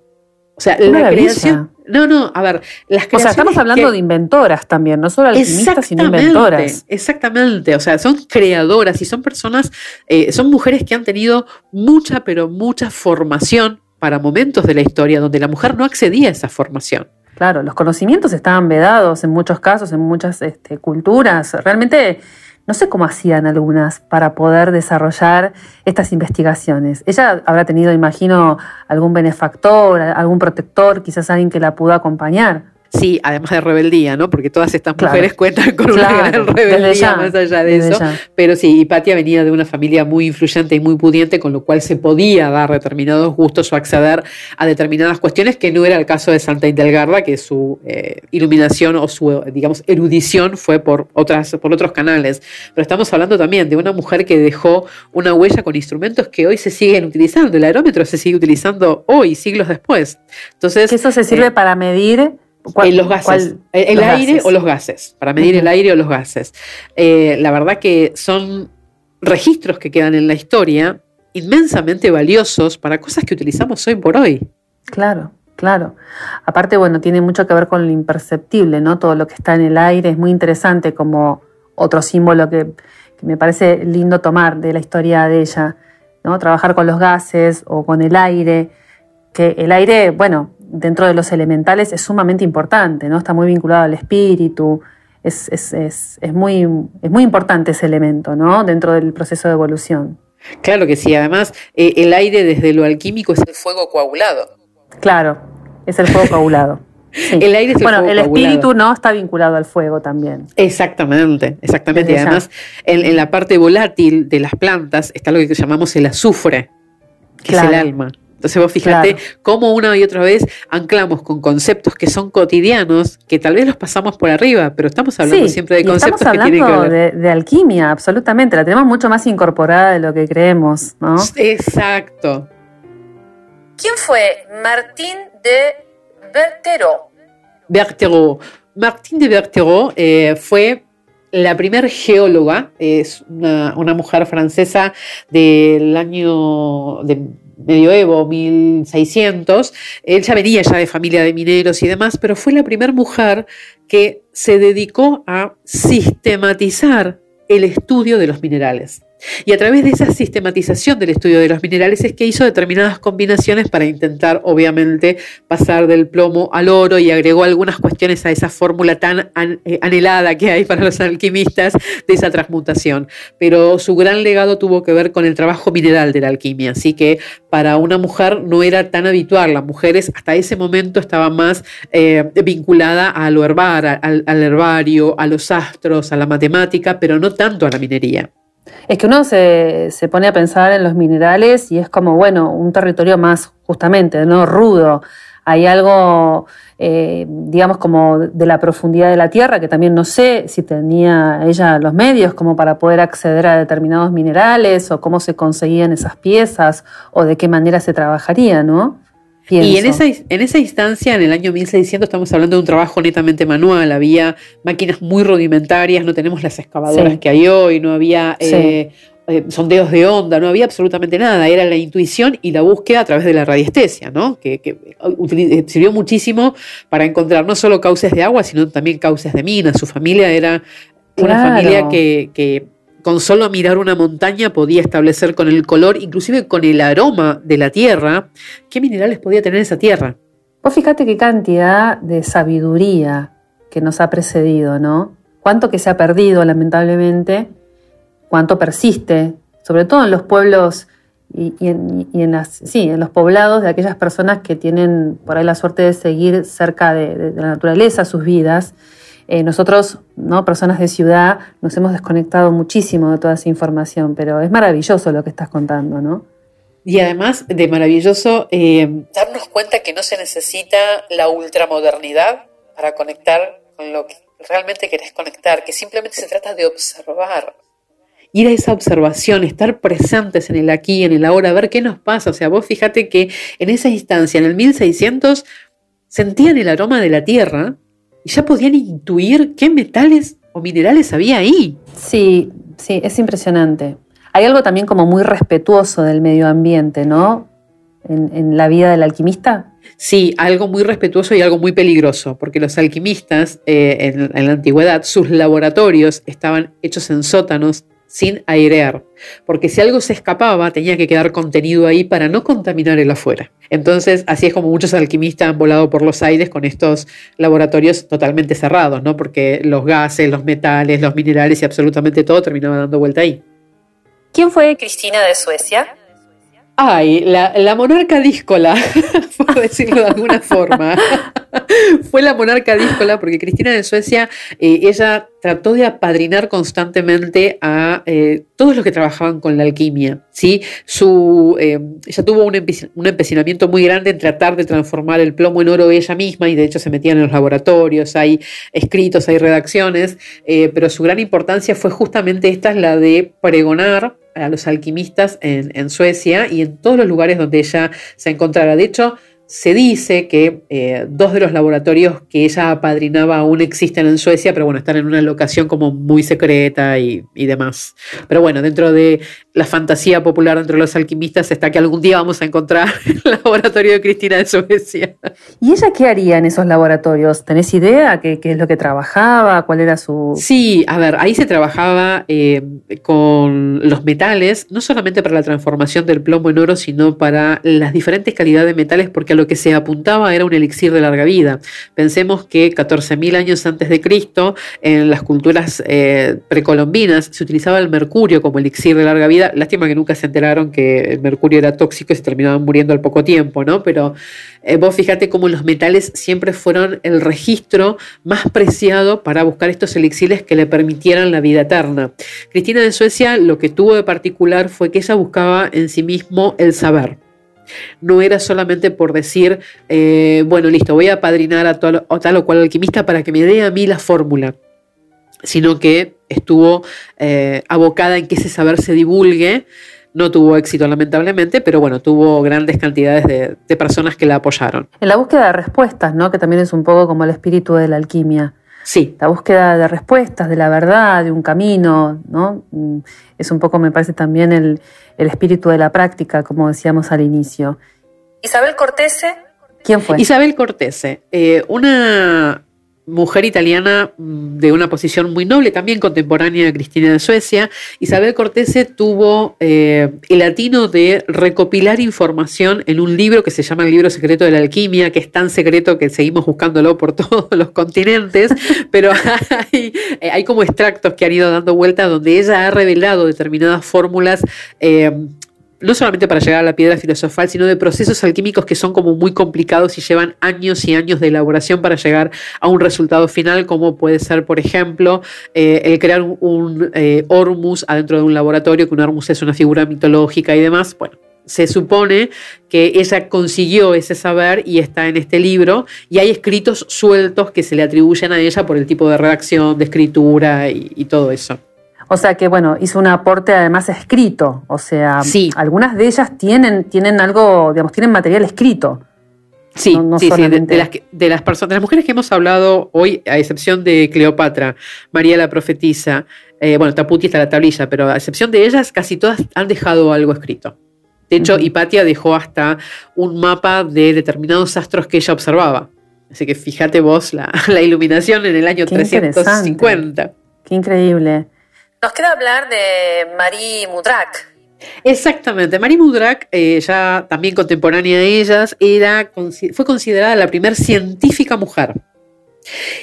O sea, la creación. No, no, a ver, las O sea, estamos hablando de inventoras también, no solo alquimistas, sino inventoras. Exactamente, o sea, son creadoras y son personas, eh, son mujeres que han tenido mucha, pero mucha formación para momentos de la historia donde la mujer no accedía a esa formación. Claro, los conocimientos estaban vedados en muchos casos, en muchas este, culturas. Realmente no sé cómo hacían algunas para poder desarrollar estas investigaciones. Ella habrá tenido, imagino, algún benefactor, algún protector, quizás alguien que la pudo acompañar. Sí, además de rebeldía, ¿no? Porque todas estas mujeres cuentan con una gran rebeldía más allá de eso. Pero sí, Hipatia venía de una familia muy influyente y muy pudiente, con lo cual se podía dar determinados gustos o acceder a determinadas cuestiones, que no era el caso de Santa Indelgarda, que su eh, iluminación o su, digamos, erudición fue por, otras, por otros canales. Pero estamos hablando también de una mujer que dejó una huella con instrumentos que hoy se siguen utilizando. El aerómetro se sigue utilizando hoy, siglos después. Entonces, eso se sirve eh, para medir en los gases. el aire o los gases, para medir el aire o los gases. Eh, la verdad que son registros que quedan en la historia inmensamente valiosos para cosas que utilizamos hoy por hoy. Claro, claro. Aparte, bueno, tiene mucho que ver con lo imperceptible, ¿no? Todo lo que está en el aire es muy interesante como otro símbolo que, que me parece lindo tomar de la historia de ella, ¿no? Trabajar con los gases o con el aire, que el aire, bueno, dentro de los elementales es sumamente importante, ¿no? Está muy vinculado al espíritu, es, muy, es muy importante ese elemento, ¿no? Dentro del proceso de evolución. Claro que sí, además eh, el aire desde lo alquímico es el fuego coagulado. Claro, es el fuego coagulado. *laughs* El aire es el bueno, el espíritu no está vinculado al fuego también. Exactamente, exactamente. Y además, en, la parte volátil de las plantas está lo que llamamos el azufre, que es el alma. Entonces vos fíjate cómo una y otra vez anclamos con conceptos que son cotidianos, que tal vez los pasamos por arriba, pero estamos hablando siempre de conceptos estamos hablando que tienen que ver. De, de, alquimia, absolutamente. La tenemos mucho más incorporada de lo que creemos, ¿no? Exacto. ¿Quién fue Martín de Berterot? Berterot. Martín de Berterot eh, fue la primer geóloga, es una, mujer francesa del año de medioevo, 1600. Ella venía ya de familia de mineros y demás, pero fue la primera mujer que se dedicó a sistematizar el estudio de los minerales. Y a través de esa sistematización del estudio de los minerales es que hizo determinadas combinaciones para intentar, obviamente, pasar del plomo al oro y agregó algunas cuestiones a esa fórmula tan eh, anhelada que hay para los alquimistas de esa transmutación. Pero su gran legado tuvo que ver con el trabajo mineral de la alquimia, así que para una mujer no era tan habitual. Las mujeres hasta ese momento estaban más eh, vinculadas a lo herbar, al herbario, a los astros, a la matemática, pero no tanto a la minería. Es que uno se, pone a pensar en los minerales y es como, bueno, un territorio más justamente, ¿no? Rudo. Hay algo, eh, digamos, como de la profundidad de la tierra, que también no sé si tenía ella los medios como para poder acceder a determinados minerales o cómo se conseguían esas piezas o de qué manera se trabajaría, ¿no? Y en esa, en esa instancia, en el año 1600, estamos hablando de un trabajo netamente manual. Había máquinas muy rudimentarias, no tenemos las excavadoras que hay hoy, no había eh, eh, sondeos de onda, no había absolutamente nada. Era la intuición y la búsqueda a través de la radiestesia, ¿no? que, eh, sirvió muchísimo para encontrar no solo cauces de agua, sino también cauces de minas. Su familia era una familia que, que con solo mirar una montaña podía establecer con el color, inclusive con el aroma de la tierra, qué minerales podía tener esa tierra. Vos fíjate qué cantidad de sabiduría que nos ha precedido, ¿no? Cuánto que se ha perdido, lamentablemente, cuánto persiste, sobre todo en los pueblos y, en, las, sí, en los poblados de aquellas personas que tienen por ahí la suerte de seguir cerca de la naturaleza sus vidas eh, nosotros, ¿no? personas de ciudad, nos hemos desconectado muchísimo de toda esa información, pero es maravilloso lo que estás contando, ¿no? Y además de maravilloso eh, darnos cuenta que no se necesita la ultramodernidad para conectar con lo que realmente querés conectar, que simplemente se trata de observar. Ir a esa observación, estar presentes en el aquí, en el ahora, ver qué nos pasa. O sea, vos fíjate que en esa instancia, en el 1600, sentían el aroma de la tierra y ya podían intuir qué metales o minerales había ahí. Sí, sí, es impresionante. Hay algo también como muy respetuoso del medio ambiente, ¿no? En, la vida del alquimista. Sí, algo muy respetuoso y algo muy peligroso, porque los alquimistas eh, en, la antigüedad, sus laboratorios estaban hechos en sótanos sin airear, porque si algo se escapaba tenía que quedar contenido ahí para no contaminar el afuera. Entonces, así es como muchos alquimistas han volado por los aires con estos laboratorios totalmente cerrados, ¿no? Porque los gases, los metales, los minerales y absolutamente todo terminaba dando vuelta ahí. ¿Quién fue Cristina de Suecia? Ay, la, monarca díscola, *laughs* por decirlo de alguna forma. *laughs* *laughs* Fue la monarca díscola porque Cristina de Suecia, eh, ella trató de apadrinar constantemente a eh, todos los que trabajaban con la alquimia. ¿sí? Su, eh, ella tuvo un, empecinamiento muy grande en tratar de transformar el plomo en oro ella misma y de hecho se metían en los laboratorios, hay escritos, hay redacciones, pero su gran importancia fue justamente esta, la de pregonar a los alquimistas en, en, Suecia y en todos los lugares donde ella se encontrara. De hecho, se dice que eh, dos de los laboratorios que ella apadrinaba aún existen en Suecia, pero bueno, están en una locación como muy secreta y, y, demás. Pero bueno, dentro de la fantasía popular entre los alquimistas está que algún día vamos a encontrar *laughs* el laboratorio de Cristina de Suecia. ¿Y ella qué haría en esos laboratorios? ¿Tenés idea qué, qué es lo que trabajaba? ¿Cuál era su...? Sí, a ver, ahí se trabajaba eh, con los metales, no solamente para la transformación del plomo en oro, sino para las diferentes calidades de metales, porque lo que se apuntaba era un elixir de larga vida. Pensemos que 14.000 años antes de Cristo, en las culturas eh, precolombinas, se utilizaba el mercurio como elixir de larga vida. Lástima que nunca se enteraron que el mercurio era tóxico y se terminaban muriendo al poco tiempo, ¿no? Pero eh, vos fíjate cómo los metales siempre fueron el registro más preciado para buscar estos elixires que le permitieran la vida eterna. Cristina de Suecia lo que tuvo de particular fue que ella buscaba en sí mismo el saber. No era solamente por decir, eh, bueno, listo, voy a padrinar a, tal o cual alquimista para que me dé a mí la fórmula, sino que estuvo eh, abocada en que ese saber se divulgue. No tuvo éxito, lamentablemente, pero bueno, tuvo grandes cantidades de, de personas que la apoyaron. En la búsqueda de respuestas, ¿no? que también es un poco como el espíritu de la alquimia Sí. La búsqueda de respuestas, de la verdad, de un camino, ¿no? Mm, es un poco, me parece, también el, el espíritu de la práctica, como decíamos al inicio. Isabel Cortese, ¿quién fue? Isabel Cortese, eh, una mujer italiana mm, de una posición muy noble, también contemporánea de Cristina de Suecia. Isabel Cortese tuvo eh, el latino de recopilar información en un libro que se llama El libro secreto de la alquimia, que es tan secreto que seguimos buscándolo por *laughs* todos los continentes, pero hay, eh, hay como extractos que han ido dando vuelta donde ella ha revelado determinadas fórmulas eh, no solamente para llegar a la piedra filosofal, sino de procesos alquímicos que son como muy complicados y llevan años y años de elaboración para llegar a un resultado final, como puede ser, por ejemplo, eh, el crear un, un eh, Ormus adentro de un laboratorio, que un Ormus es una figura mitológica y demás. Bueno, se supone que ella consiguió ese saber y está en este libro y hay escritos sueltos que se le atribuyen a ella por el tipo de redacción, de escritura y, y todo eso. O sea que, bueno, hizo un aporte además escrito. O sea, Sí. algunas de ellas tienen, tienen algo, digamos, tienen material escrito. Sí, No- no sí, sí, de, las, que- de las personas, de las mujeres que hemos hablado hoy, a excepción de Cleopatra, María la profetisa, eh, bueno, Taputi está la tablilla, pero a excepción de ellas, casi todas han dejado algo escrito. De hecho, Ujú. Hipatia dejó hasta un mapa de determinados astros que ella observaba. Así que fíjate vos la, *laughs* la iluminación en el año Qué 350. Qué increíble. Nos queda hablar de Marie Mudrak. Exactamente. Marie Mudrak, eh, ya también contemporánea de ellas, era, fue considerada la primera científica mujer.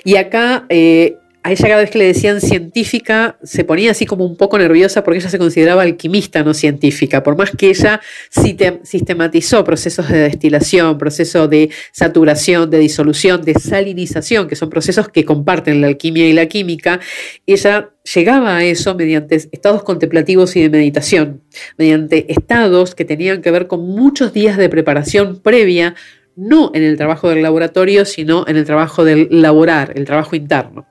Y acá, eh, a ella cada vez que le decían científica, se ponía así como un poco nerviosa porque ella se consideraba alquimista, no científica. Por más que ella sistematizó procesos de destilación, procesos de saturación, de disolución, de salinización, que son procesos que comparten la alquimia y la química, ella llegaba a eso mediante estados contemplativos y de meditación, mediante estados que tenían que ver con muchos días de preparación previa, no en el trabajo del laboratorio, sino en el trabajo del laborar, el trabajo interno.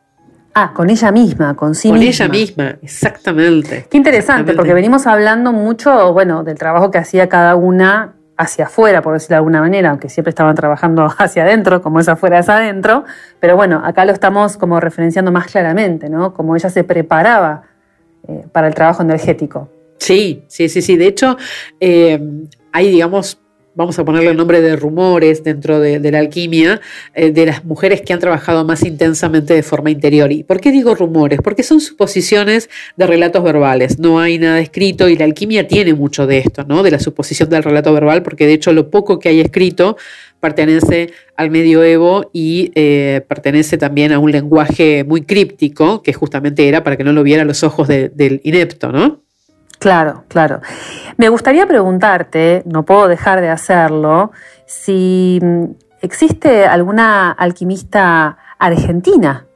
Ah, con ella misma, con sí con misma. ella misma, exactamente. Qué interesante, Exactamente. porque venimos hablando mucho, bueno, del trabajo que hacía cada una hacia afuera, por decirlo de alguna manera, aunque siempre estaban trabajando *laughs* hacia adentro, como es afuera es adentro, pero bueno, acá lo estamos como referenciando más claramente, ¿no? Como ella se preparaba eh, para el trabajo energético. Sí, sí, sí, sí. De hecho, eh, hay, digamos, vamos a ponerle el nombre de rumores dentro de, la alquimia, eh, de las mujeres que han trabajado más intensamente de forma interior. ¿Y por qué digo rumores? Porque son suposiciones de relatos verbales. No hay nada escrito y la alquimia tiene mucho de esto, ¿no? De la suposición del relato verbal, porque de hecho lo poco que hay escrito pertenece al medioevo y eh, pertenece también a un lenguaje muy críptico, que justamente era para que no lo vieran los ojos de- del inepto, ¿no? Claro, claro. Me gustaría preguntarte, no puedo dejar de hacerlo, si mm, existe alguna alquimista argentina.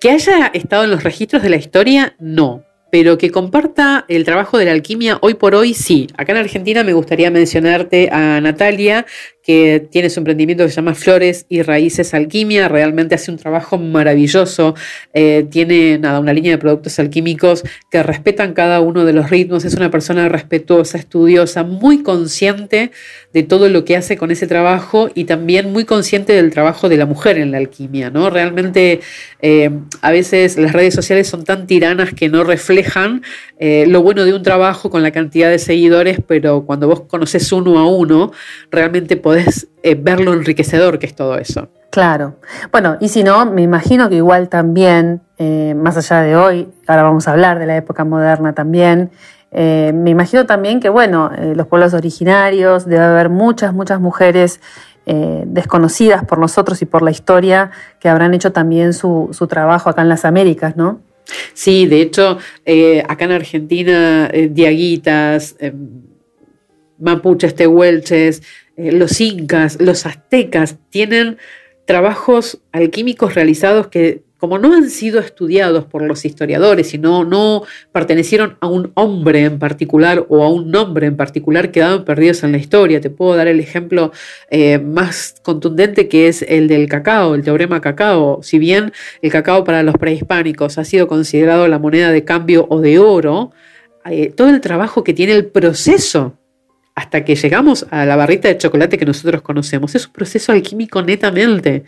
Que haya estado en los registros de la historia, no. Pero que comparta el trabajo de la alquimia hoy por hoy, sí. Acá en Argentina me gustaría mencionarte a Natalia, que tiene su emprendimiento que se llama Flores y Raíces Alquimia. Realmente hace un trabajo maravilloso. Eh, tiene nada, una línea de productos alquímicos que respetan cada uno de los ritmos. Es una persona respetuosa, estudiosa, muy consciente de todo lo que hace con ese trabajo y también muy consciente del trabajo de la mujer en la alquimia. ¿no? Realmente eh, a veces las redes sociales son tan tiranas que no reflejan eh, lo bueno de un trabajo con la cantidad de seguidores, pero cuando vos conoces uno a uno, realmente podés eh, ver lo enriquecedor que es todo eso. Claro. Bueno, y si no, me imagino que igual también, eh, más allá de hoy, ahora vamos a hablar de la época moderna también, eh, me imagino también que, bueno, eh, los pueblos originarios, debe haber muchas, muchas mujeres eh, desconocidas por nosotros y por la historia que habrán hecho también su, su trabajo acá en las Américas, ¿no? Sí, de hecho, acá en Argentina, diaguitas, eh, mapuches, tehuelches, eh, los incas, los aztecas tienen trabajos alquímicos realizados que, como no han sido estudiados por los historiadores, sino no pertenecieron a un hombre en particular o a un nombre en particular, quedaron perdidos en la historia. Te puedo dar el ejemplo eh, más contundente que es el del cacao, el teorema cacao. Si bien el cacao para los prehispánicos ha sido considerado la moneda de cambio o de oro, eh, todo el trabajo que tiene el proceso hasta que llegamos a la barrita de chocolate que nosotros conocemos. Es un proceso alquímico netamente.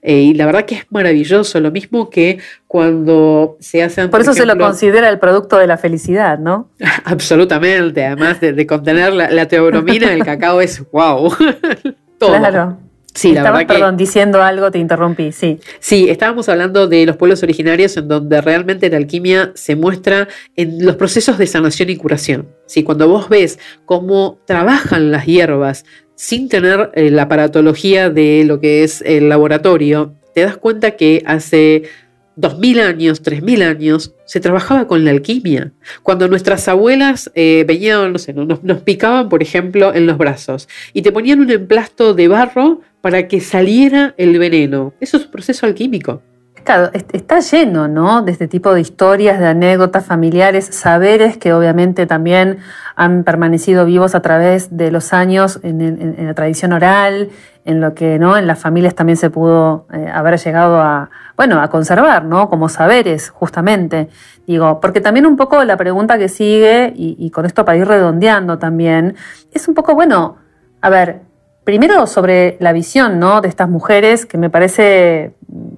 Eh, y la verdad que es maravilloso, lo mismo que cuando se hacen... Por, eso se lo considera el producto de la felicidad, ¿no? *laughs* Absolutamente, además de, contener la, teobromina, el cacao es wow. *laughs* Claro. Sí, la verdad perdón, diciendo algo, te interrumpí, sí. Sí, estábamos hablando de los pueblos originarios en donde realmente la alquimia se muestra en los procesos de sanación y curación. Sí, cuando vos ves cómo trabajan las hierbas sin tener eh, la aparatología de lo que es el laboratorio, te das cuenta que hace dos mil años, tres mil años, se trabajaba con la alquimia. Cuando nuestras abuelas eh, venían, no sé, nos, picaban, por ejemplo, en los brazos y te ponían un emplasto de barro para que saliera el veneno. Eso es un proceso alquímico. Claro, está lleno, ¿no? De este tipo de historias, de anécdotas familiares, saberes que obviamente también han permanecido vivos a través de los años en, la tradición oral, en lo que, ¿no? En las familias también se pudo eh, haber llegado a, bueno, a conservar, ¿no? Como saberes, justamente. Digo, porque también un poco la pregunta que sigue, y, y con esto para ir redondeando también, es un poco, bueno, a ver, Primero sobre la visión ¿no? de estas mujeres, que me parece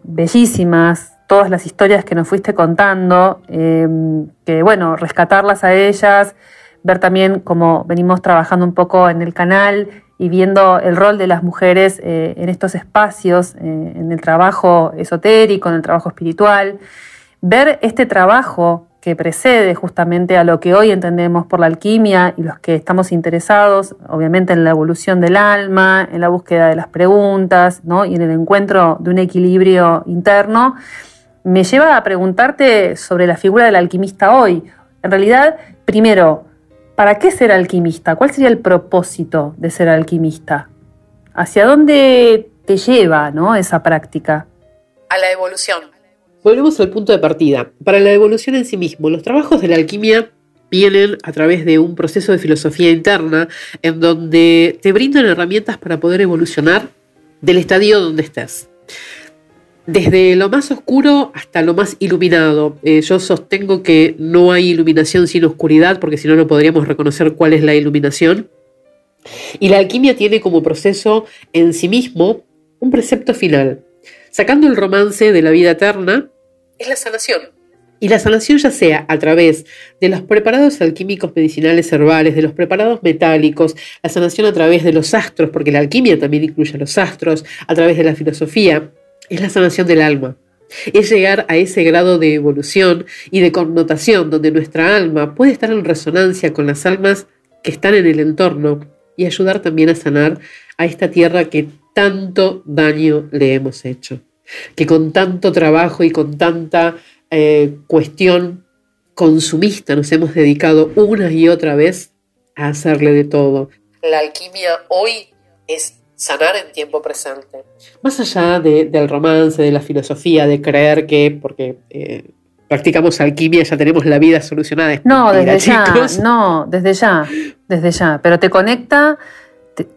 bellísimas, todas las historias que nos fuiste contando, em, que bueno, rescatarlas a ellas, ver también cómo venimos trabajando un poco en el canal y viendo el rol de las mujeres eh, en estos espacios, eh, en el trabajo esotérico, en el trabajo espiritual, ver este trabajo que precede justamente a lo que hoy entendemos por la alquimia y los que estamos interesados, obviamente, en la evolución del alma, en la búsqueda de las preguntas ¿no? y en el encuentro de un equilibrio interno, me lleva a preguntarte sobre la figura del alquimista hoy. En realidad, primero, ¿para qué ser alquimista? ¿Cuál sería el propósito de ser alquimista? ¿Hacia dónde te lleva ¿no? esa práctica? A la evolución Volvemos al punto de partida. Para la evolución en sí mismo, los trabajos de la alquimia vienen a través de un proceso de filosofía interna en donde te brindan herramientas para poder evolucionar del estadio donde estés. Desde lo más oscuro hasta lo más iluminado. Eh, yo sostengo que no hay iluminación sin oscuridad, porque si no, no podríamos reconocer cuál es la iluminación. Y la alquimia tiene como proceso en sí mismo un precepto final. Sacando el romance de la vida eterna, es la sanación. Y la sanación ya sea a través de los preparados alquímicos medicinales herbales, de los preparados metálicos, la sanación a través de los astros, porque la alquimia también incluye los astros, a través de la filosofía, es la sanación del alma. Es llegar a ese grado de evolución y de connotación donde nuestra alma puede estar en resonancia con las almas que están en el entorno y ayudar también a sanar a esta tierra que tanto daño le hemos hecho que con tanto trabajo y con tanta eh, cuestión consumista nos hemos dedicado una y otra vez a hacerle de todo. La alquimia hoy es sanar en tiempo presente. Más allá del romance, de la filosofía, de creer que, porque eh, practicamos alquimia, ya tenemos la vida solucionada. No, desde ya, no, desde ya, desde ya. Pero te conecta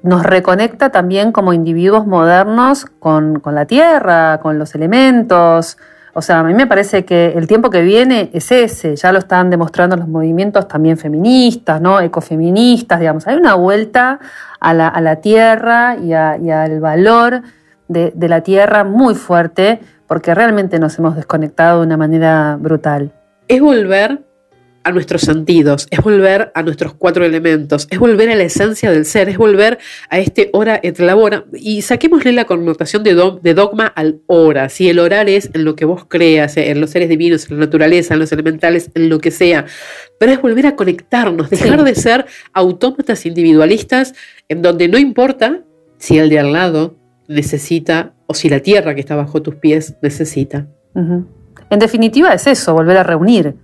nos reconecta también como individuos modernos con, la tierra, con los elementos. O sea, a mí me parece que el tiempo que viene es ese, ya lo están demostrando los movimientos también feministas, ¿no? ecofeministas, digamos. Hay una vuelta a la, tierra y, al valor de, de la tierra muy fuerte, porque realmente nos hemos desconectado de una manera brutal. Es volver a nuestros sentidos, es volver a nuestros cuatro elementos, es volver a la esencia del ser, es volver a este hora et labora. Y saquémosle la connotación de, dogma al hora. Si el orar es en lo que vos creas, en los seres divinos, en la naturaleza, en los elementales, en lo que sea. Pero es volver a conectarnos, dejar de ser autómatas individualistas en donde no importa si el de al lado necesita o si la tierra que está bajo tus pies necesita. En definitiva es eso, volver a reunir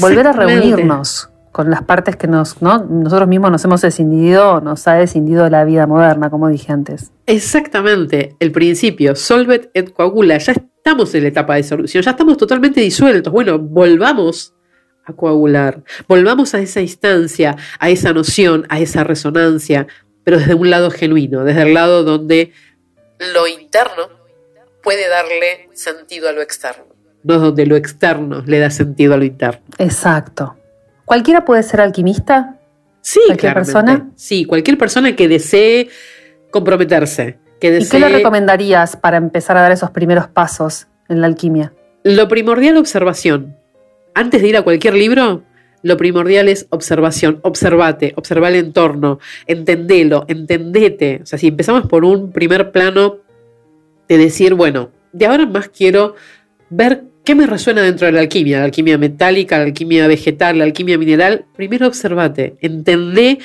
volver a reunirnos con las partes que nos, nosotros mismos nos hemos escindido, nos ha descindido la vida moderna, como dije antes. Exactamente, el principio, solvet et coagula, ya estamos en la etapa de solución, ya estamos totalmente disueltos. Bueno, volvamos a coagular, volvamos a esa instancia, a esa noción, a esa resonancia, pero desde un lado genuino, desde el lado donde lo interno puede darle sentido a lo externo no donde lo externo le da sentido a lo interno. Exacto. ¿Cualquiera puede ser alquimista? Sí, ¿Cualquier persona? Sí, cualquier persona que desee comprometerse que desee... ¿Y qué le recomendarías para empezar a dar esos primeros pasos en la alquimia? Lo primordial, observación. Antes de ir a cualquier libro, lo primordial es observación. Observate, observa el entorno, entendelo, entendete. O sea, si empezamos por un primer plano de decir, bueno, de ahora más quiero ver qué me resuena dentro de la alquimia, la alquimia metálica, la alquimia vegetal, la alquimia mineral. Primero observate, entendé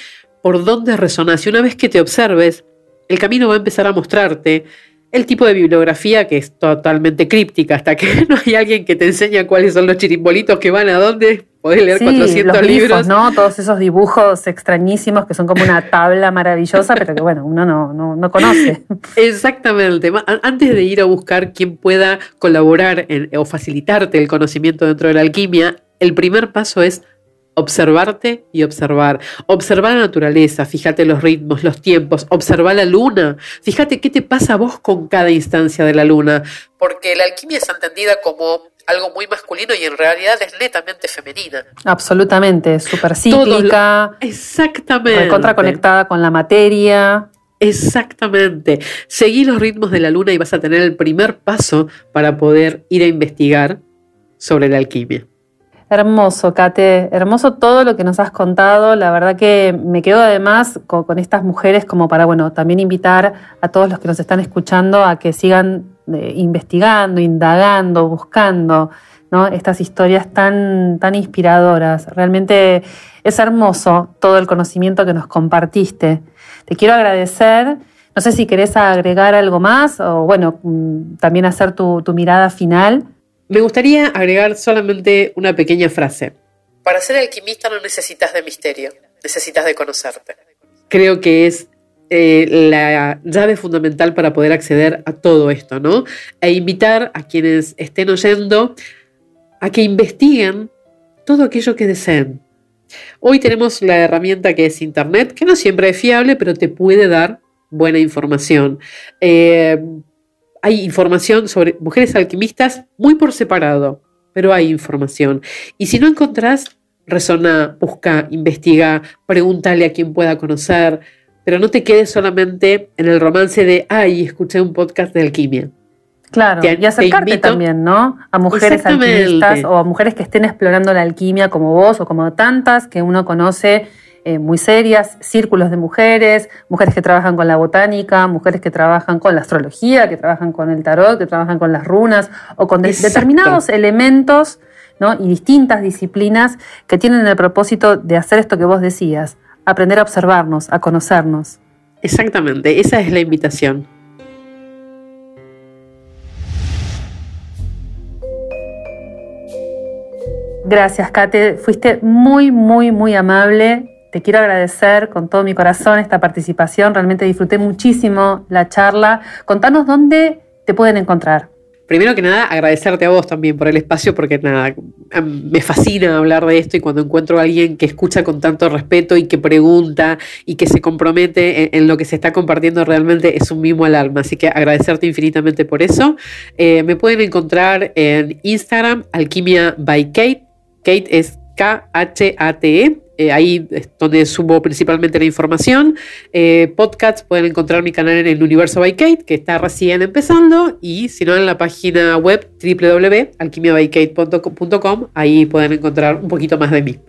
por dónde resonas. Y una vez que te observes, el camino va a empezar a mostrarte el tipo de bibliografía que es totalmente críptica, hasta que *laughs* no hay alguien que te enseña cuáles son los chirimbolitos que van a dónde, podés leer 400 libros. ¿no? Todos esos dibujos extrañísimos que son como una tabla maravillosa, pero que bueno, uno no, no, conoce. *laughs* Exactamente. Antes de ir a buscar quien pueda colaborar o facilitarte el conocimiento dentro de la alquimia, el primer paso es observarte y observar. Observar la naturaleza, fíjate los ritmos, los tiempos, observar la luna, fíjate qué te pasa a vos con cada instancia de la luna, porque la alquimia es entendida como algo muy masculino y en realidad es netamente femenina. Absolutamente, súper cíclica. exactamente. conectada con la materia. Exactamente. Seguí los ritmos de la luna y vas a tener el primer paso para poder ir a investigar sobre la alquimia. Hermoso, Kate, hermoso todo lo que nos has contado. La verdad que me quedo además con, estas mujeres como para, bueno, también invitar a todos los que nos están escuchando a que sigan eh, investigando, indagando, buscando, ¿no? Estas historias tan, tan inspiradoras. Realmente es hermoso todo el conocimiento que nos compartiste. Te quiero agradecer. No sé si querés agregar algo más o, bueno, mm, también hacer tu, tu mirada final. Me gustaría agregar solamente una pequeña frase. Para ser alquimista no necesitas de misterio, necesitas de conocerte. Creo que es eh, la llave fundamental para poder acceder a todo esto, ¿no? E invitar a quienes estén oyendo a que investiguen todo aquello que deseen. Hoy tenemos la herramienta que es Internet, que no siempre es fiable, pero te puede dar buena información. Eh, hay información sobre mujeres alquimistas muy por separado, pero hay información. Y si no encontrás, resona, busca, investiga, pregúntale a quien pueda conocer, pero no te quedes solamente en el romance de, ay, escuché un podcast de alquimia. Claro, y acercarte también, ¿no? A mujeres alquimistas o a mujeres que estén explorando la alquimia como vos o como tantas que uno conoce eh, muy serias, círculos de mujeres, mujeres que trabajan con la botánica, mujeres que trabajan con la astrología, que trabajan con el tarot, que trabajan con las runas o con determinados elementos ¿no? y distintas disciplinas que tienen el propósito de hacer esto que vos decías, aprender a observarnos, a conocernos. Exactamente, esa es la invitación. Gracias, Kate. Fuiste muy, muy, muy amable. Te quiero agradecer con todo mi corazón esta participación. Realmente disfruté muchísimo la charla. Contanos dónde te pueden encontrar. Primero que nada, agradecerte a vos también por el espacio, porque nada, me fascina hablar de esto y cuando encuentro a alguien que escucha con tanto respeto y que pregunta y que se compromete en, lo que se está compartiendo, realmente es un mimo al alma. Así que agradecerte infinitamente por eso. Eh, me pueden encontrar en Instagram, Alquimia by Kate. Kate es K-H-A-T-E. Eh, ahí es donde subo principalmente la información. Eh, podcasts pueden encontrar mi canal en el Universo by Kate, que está recién empezando, y si no en la página web www.alquimiabykate.com, ahí pueden encontrar un poquito más de mí.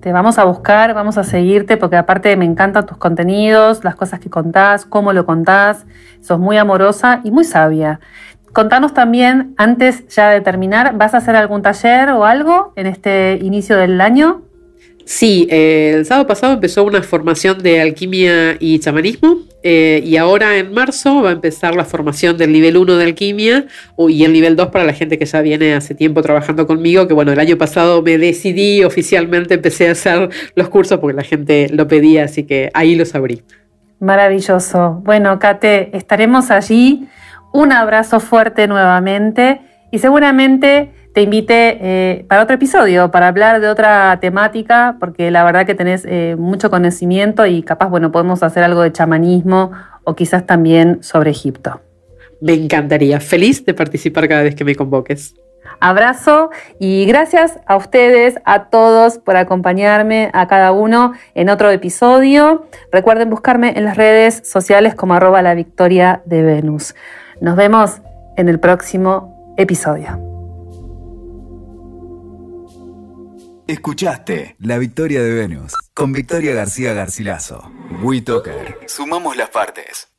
Te vamos a buscar, vamos a seguirte, porque aparte me encantan tus contenidos, las cosas que contás, cómo lo contás. Sos muy amorosa y muy sabia. Contanos también, antes ya de terminar, ¿vas a hacer algún taller o algo en este inicio del año? Sí, eh, el sábado pasado empezó una formación de alquimia y chamanismo eh, y ahora en marzo va a empezar la formación del nivel 1 de alquimia y el nivel 2 para la gente que ya viene hace tiempo trabajando conmigo, que bueno, el año pasado me decidí oficialmente, empecé a hacer los cursos porque la gente lo pedía, así que ahí los abrí. Maravilloso. Bueno, Kate, estaremos allí un abrazo fuerte nuevamente y seguramente te invite eh, para otro episodio, para hablar de otra temática, porque la verdad que tenés eh, mucho conocimiento y capaz, bueno, podemos hacer algo de chamanismo o quizás también sobre Egipto. Me encantaría, feliz de participar cada vez que me convoques. Abrazo y gracias a ustedes, a todos por acompañarme, a cada uno en otro episodio. Recuerden buscarme en las redes sociales como arroba la victoria de Venus. Nos vemos en el próximo episodio. Escuchaste La Victoria de Venus con Victoria García Garcilaso. We Talker. Sumamos las partes.